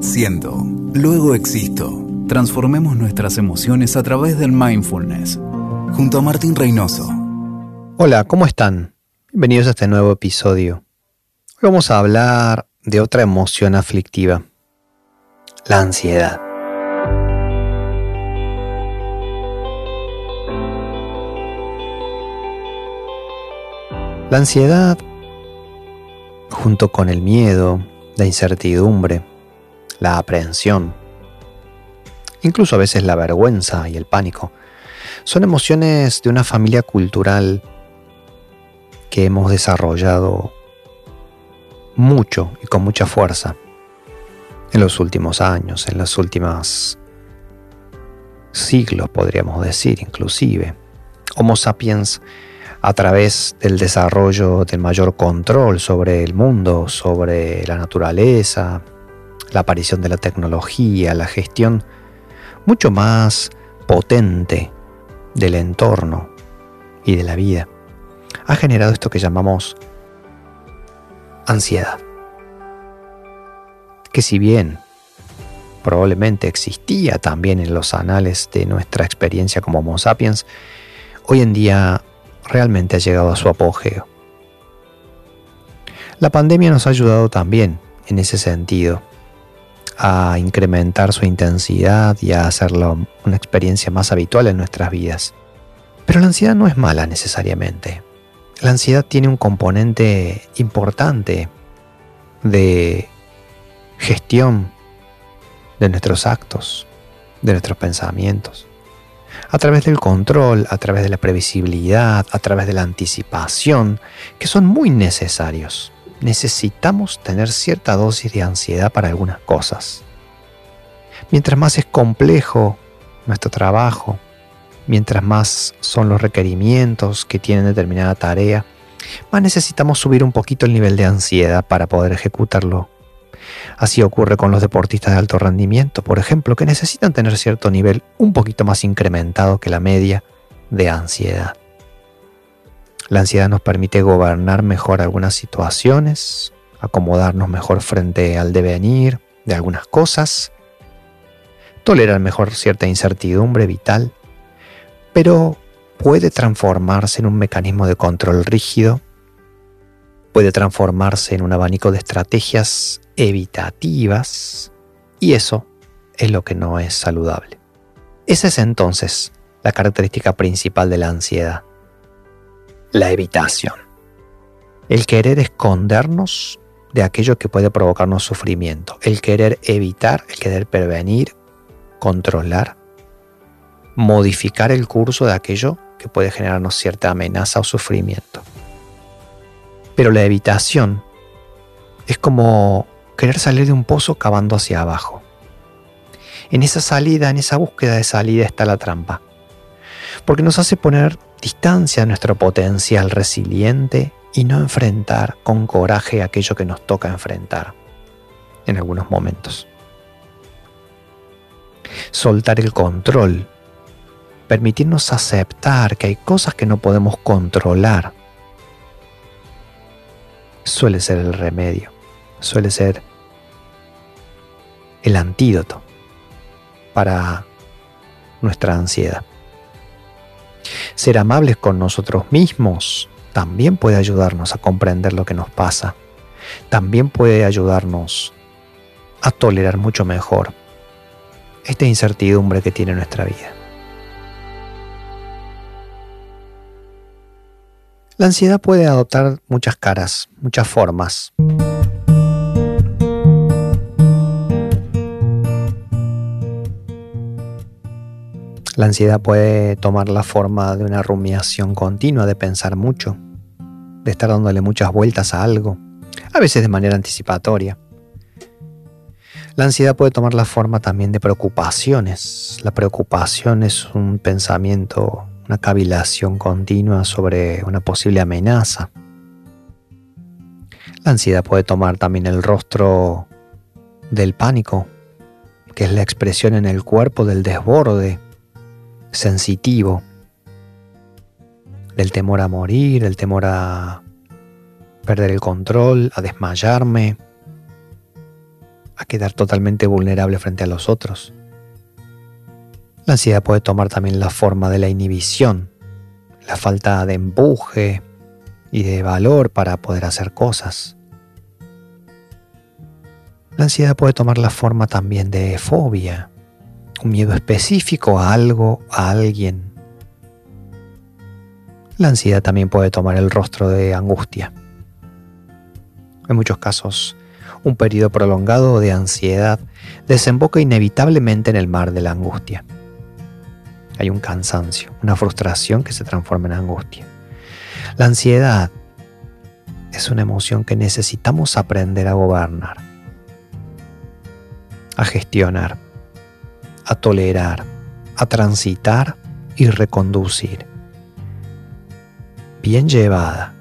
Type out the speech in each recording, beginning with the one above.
Siento, luego existo. Transformemos nuestras emociones a través del mindfulness. Junto a Martín Reynoso. Hola, ¿cómo están? Bienvenidos a este nuevo episodio. Hoy vamos a hablar de otra emoción aflictiva, la ansiedad. La ansiedad, junto con el miedo, la incertidumbre, la aprehensión, incluso a veces la vergüenza y el pánico, son emociones de una familia cultural que hemos desarrollado mucho y con mucha fuerza en los últimos años, en los últimos siglos, podríamos decir, inclusive. Homo sapiens a través del desarrollo del mayor control sobre el mundo, sobre la naturaleza, la aparición de la tecnología, la gestión mucho más potente del entorno y de la vida, ha generado esto que llamamos ansiedad. Que si bien probablemente existía también en los anales de nuestra experiencia como Homo sapiens, hoy en día realmente ha llegado a su apogeo. La pandemia nos ha ayudado también en ese sentido a incrementar su intensidad y a hacerlo una experiencia más habitual en nuestras vidas. Pero la ansiedad no es mala necesariamente. La ansiedad tiene un componente importante de gestión de nuestros actos, de nuestros pensamientos a través del control, a través de la previsibilidad, a través de la anticipación, que son muy necesarios. Necesitamos tener cierta dosis de ansiedad para algunas cosas. Mientras más es complejo nuestro trabajo, mientras más son los requerimientos que tienen determinada tarea, más necesitamos subir un poquito el nivel de ansiedad para poder ejecutarlo Así ocurre con los deportistas de alto rendimiento, por ejemplo, que necesitan tener cierto nivel un poquito más incrementado que la media de ansiedad. La ansiedad nos permite gobernar mejor algunas situaciones, acomodarnos mejor frente al devenir de algunas cosas, tolerar mejor cierta incertidumbre vital, pero puede transformarse en un mecanismo de control rígido puede transformarse en un abanico de estrategias evitativas y eso es lo que no es saludable. Esa es entonces la característica principal de la ansiedad, la evitación. El querer escondernos de aquello que puede provocarnos sufrimiento, el querer evitar, el querer prevenir, controlar, modificar el curso de aquello que puede generarnos cierta amenaza o sufrimiento. Pero la evitación es como querer salir de un pozo cavando hacia abajo. En esa salida, en esa búsqueda de salida está la trampa. Porque nos hace poner distancia a nuestro potencial resiliente y no enfrentar con coraje aquello que nos toca enfrentar en algunos momentos. Soltar el control, permitirnos aceptar que hay cosas que no podemos controlar suele ser el remedio, suele ser el antídoto para nuestra ansiedad. Ser amables con nosotros mismos también puede ayudarnos a comprender lo que nos pasa. También puede ayudarnos a tolerar mucho mejor esta incertidumbre que tiene nuestra vida. La ansiedad puede adoptar muchas caras, muchas formas. La ansiedad puede tomar la forma de una rumiación continua, de pensar mucho, de estar dándole muchas vueltas a algo, a veces de manera anticipatoria. La ansiedad puede tomar la forma también de preocupaciones. La preocupación es un pensamiento una cavilación continua sobre una posible amenaza. La ansiedad puede tomar también el rostro del pánico, que es la expresión en el cuerpo del desborde sensitivo, del temor a morir, el temor a perder el control, a desmayarme, a quedar totalmente vulnerable frente a los otros. La ansiedad puede tomar también la forma de la inhibición, la falta de empuje y de valor para poder hacer cosas. La ansiedad puede tomar la forma también de fobia, un miedo específico a algo, a alguien. La ansiedad también puede tomar el rostro de angustia. En muchos casos, un periodo prolongado de ansiedad desemboca inevitablemente en el mar de la angustia. Hay un cansancio, una frustración que se transforma en angustia. La ansiedad es una emoción que necesitamos aprender a gobernar, a gestionar, a tolerar, a transitar y reconducir. Bien llevada,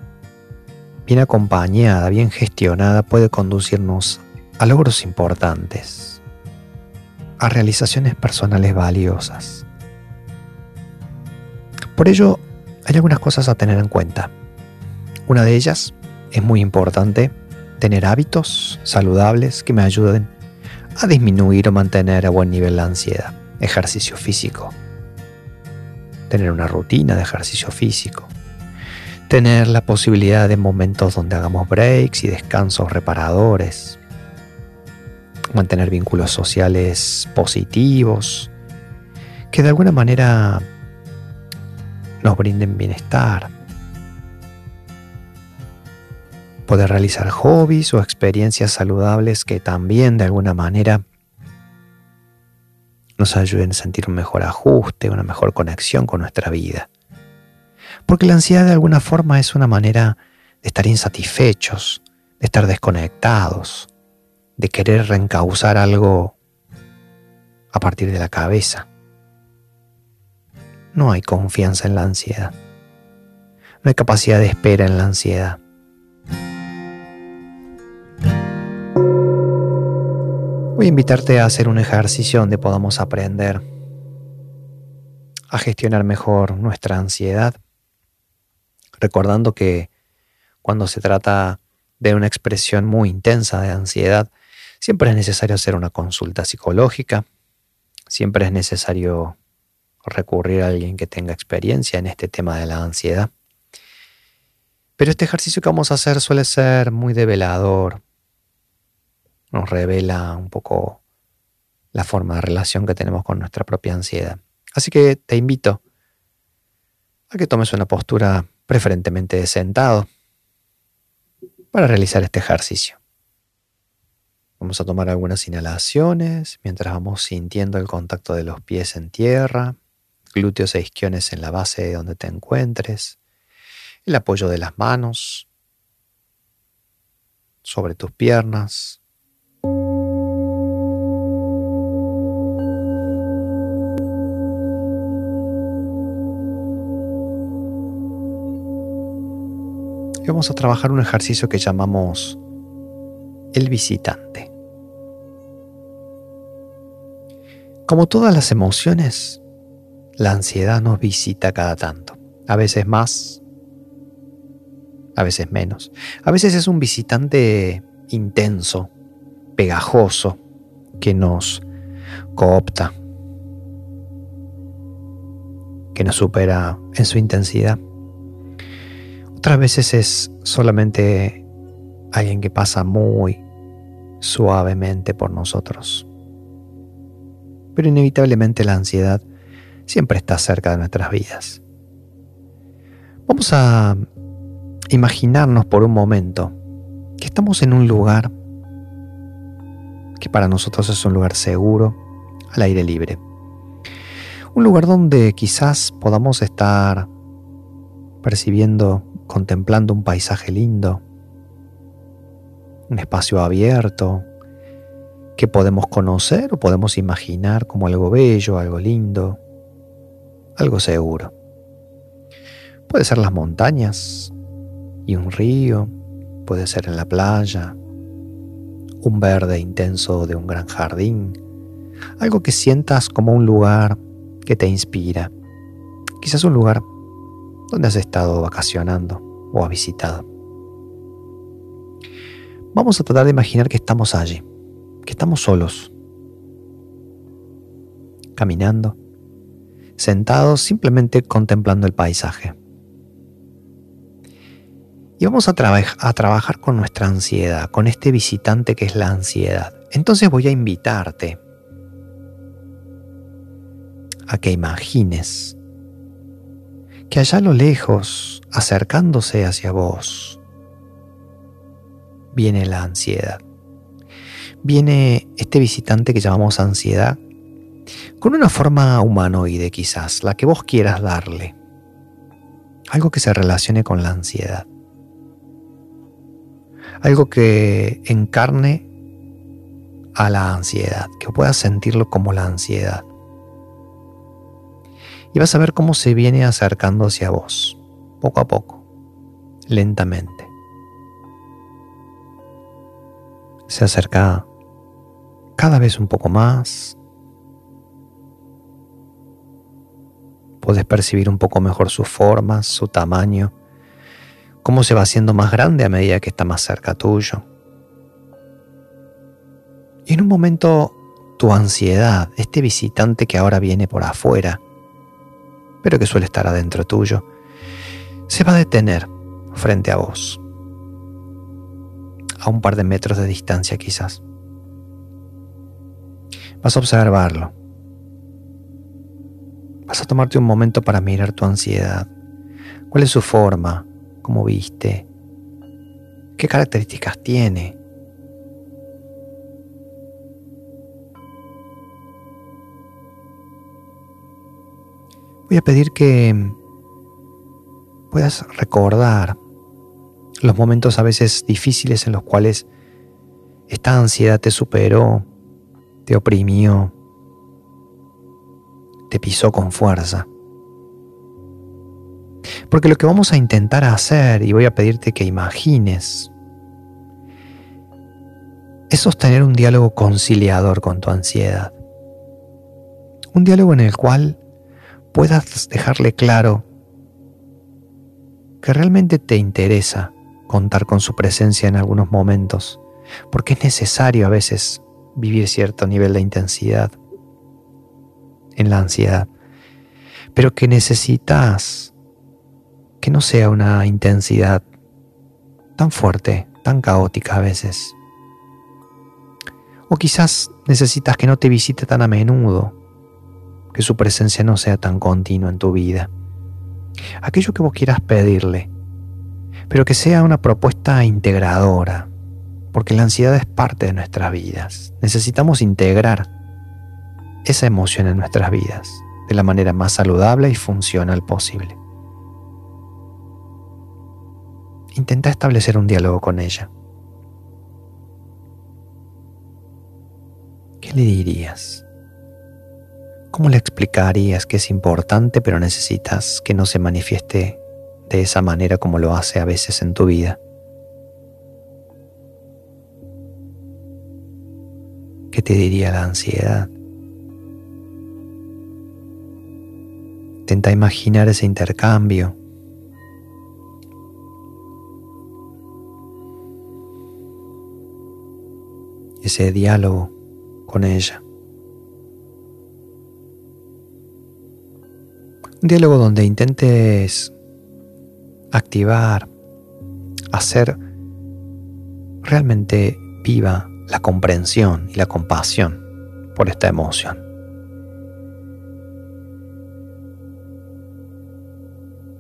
bien acompañada, bien gestionada puede conducirnos a logros importantes, a realizaciones personales valiosas. Por ello, hay algunas cosas a tener en cuenta. Una de ellas es muy importante, tener hábitos saludables que me ayuden a disminuir o mantener a buen nivel la ansiedad. Ejercicio físico. Tener una rutina de ejercicio físico. Tener la posibilidad de momentos donde hagamos breaks y descansos reparadores. Mantener vínculos sociales positivos que de alguna manera nos brinden bienestar. Poder realizar hobbies o experiencias saludables que también de alguna manera nos ayuden a sentir un mejor ajuste, una mejor conexión con nuestra vida. Porque la ansiedad de alguna forma es una manera de estar insatisfechos, de estar desconectados, de querer reencauzar algo a partir de la cabeza. No hay confianza en la ansiedad. No hay capacidad de espera en la ansiedad. Voy a invitarte a hacer un ejercicio donde podamos aprender a gestionar mejor nuestra ansiedad, recordando que cuando se trata de una expresión muy intensa de ansiedad, siempre es necesario hacer una consulta psicológica, siempre es necesario recurrir a alguien que tenga experiencia en este tema de la ansiedad. Pero este ejercicio que vamos a hacer suele ser muy develador. Nos revela un poco la forma de relación que tenemos con nuestra propia ansiedad. Así que te invito a que tomes una postura preferentemente de sentado para realizar este ejercicio. Vamos a tomar algunas inhalaciones mientras vamos sintiendo el contacto de los pies en tierra glúteos e isquiones en la base de donde te encuentres, el apoyo de las manos sobre tus piernas. Vamos a trabajar un ejercicio que llamamos el visitante. Como todas las emociones, la ansiedad nos visita cada tanto, a veces más, a veces menos. A veces es un visitante intenso, pegajoso, que nos coopta, que nos supera en su intensidad. Otras veces es solamente alguien que pasa muy suavemente por nosotros. Pero inevitablemente la ansiedad siempre está cerca de nuestras vidas. Vamos a imaginarnos por un momento que estamos en un lugar que para nosotros es un lugar seguro, al aire libre. Un lugar donde quizás podamos estar percibiendo, contemplando un paisaje lindo, un espacio abierto que podemos conocer o podemos imaginar como algo bello, algo lindo, algo seguro. Puede ser las montañas y un río, puede ser en la playa, un verde intenso de un gran jardín, algo que sientas como un lugar que te inspira, quizás un lugar donde has estado vacacionando o has visitado. Vamos a tratar de imaginar que estamos allí, que estamos solos, caminando, sentados simplemente contemplando el paisaje. Y vamos a, a, trabajar con nuestra ansiedad, con este visitante que es la ansiedad. Entonces voy a invitarte a que imagines que allá a lo lejos, acercándose hacia vos, viene la ansiedad. Viene este visitante que llamamos ansiedad con una forma humanoide quizás, la que vos quieras darle. Algo que se relacione con la ansiedad. Algo que encarne a la ansiedad, que puedas sentirlo como la ansiedad. Y vas a ver cómo se viene acercando hacia vos, poco a poco, lentamente. Se acerca cada vez un poco más. Puedes percibir un poco mejor sus formas, su tamaño, cómo se va haciendo más grande a medida que está más cerca tuyo. Y en un momento tu ansiedad, este visitante que ahora viene por afuera, pero que suele estar adentro tuyo, se va a detener frente a vos, a un par de metros de distancia quizás. Vas a observarlo. Vas a tomarte un momento para mirar tu ansiedad. ¿Cuál es su forma? ¿Cómo viste? ¿Qué características tiene? Voy a pedir que puedas recordar los momentos a veces difíciles en los cuales esta ansiedad te superó, te oprimió, te pisó con fuerza. Porque lo que vamos a intentar hacer, y voy a pedirte que imagines, es sostener un diálogo conciliador con tu ansiedad. Un diálogo en el cual puedas dejarle claro que realmente te interesa contar con su presencia en algunos momentos, porque es necesario a veces vivir cierto nivel de intensidad en la ansiedad, pero que necesitas que no sea una intensidad tan fuerte, tan caótica a veces. O quizás necesitas que no te visite tan a menudo, que su presencia no sea tan continua en tu vida. Aquello que vos quieras pedirle, pero que sea una propuesta integradora, porque la ansiedad es parte de nuestras vidas. Necesitamos integrar esa emoción en nuestras vidas de la manera más saludable y funcional posible. Intenta establecer un diálogo con ella. ¿Qué le dirías? ¿Cómo le explicarías que es importante pero necesitas que no se manifieste de esa manera como lo hace a veces en tu vida? ¿Qué te diría la ansiedad? Intenta imaginar ese intercambio. Ese diálogo con ella. Un diálogo donde intentes activar, hacer realmente viva la comprensión y la compasión por esta emoción.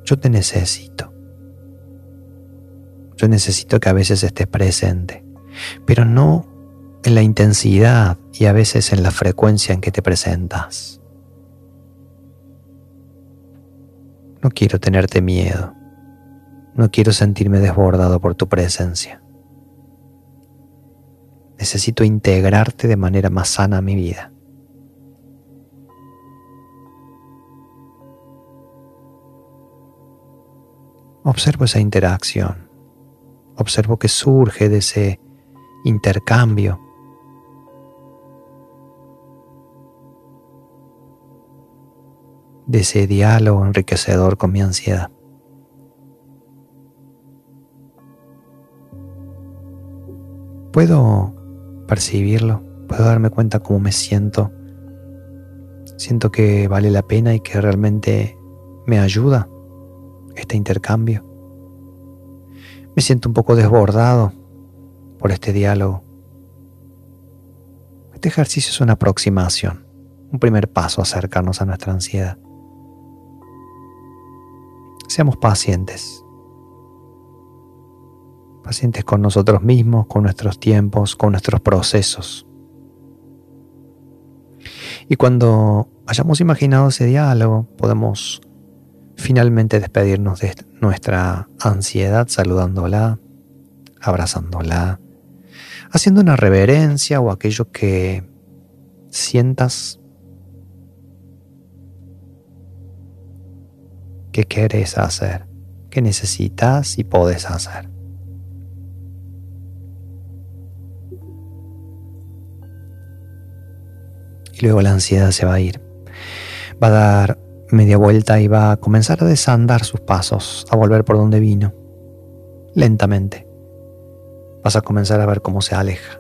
Yo te necesito. Yo necesito que a veces estés presente, pero no en la intensidad y a veces en la frecuencia en que te presentas. No quiero tenerte miedo. No quiero sentirme desbordado por tu presencia. Necesito integrarte de manera más sana a mi vida. Observo esa interacción. Observo que surge de ese intercambio. De ese diálogo enriquecedor con mi ansiedad. ¿Puedo percibirlo, Puedo darme cuenta cómo me siento. Siento que vale la pena y que realmente me ayuda este intercambio. Me siento un poco desbordado por este diálogo. Este ejercicio es una aproximación, un primer paso a acercarnos a nuestra ansiedad. Seamos pacientes. Pacientes con nosotros mismos, con nuestros tiempos, con nuestros procesos. Y cuando hayamos imaginado ese diálogo, podemos finalmente despedirnos de nuestra ansiedad saludándola, abrazándola, haciendo una reverencia o aquello que sientas que quieres hacer, que necesitas y puedes hacer. Y luego la ansiedad se va a ir. Va a dar media vuelta y va a comenzar a desandar sus pasos, a volver por donde vino, lentamente. Vas a comenzar a ver cómo se aleja,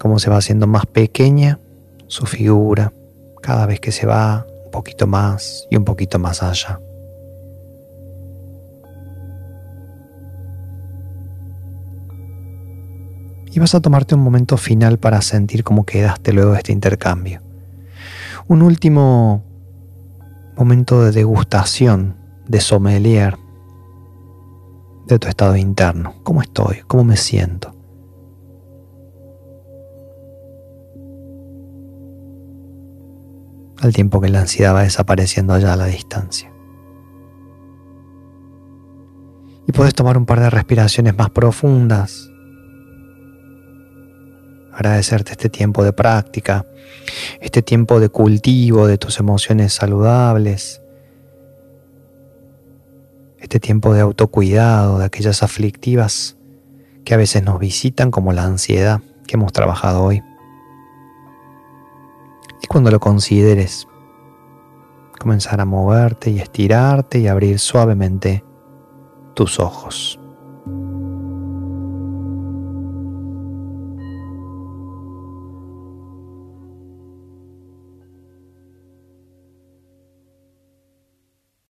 cómo se va haciendo más pequeña su figura cada vez que se va poquito más y un poquito más allá. Y vas a tomarte un momento final para sentir cómo quedaste luego de este intercambio un último momento de degustación, de sommelier de tu estado interno. ¿Cómo estoy? ¿Cómo me siento? Al tiempo que la ansiedad va desapareciendo allá a la distancia. Y puedes tomar un par de respiraciones más profundas agradecerte este tiempo de práctica, este tiempo de cultivo de tus emociones saludables, este tiempo de autocuidado de aquellas aflictivas que a veces nos visitan como la ansiedad que hemos trabajado hoy. Y cuando lo consideres, comenzar a moverte y estirarte y abrir suavemente tus ojos.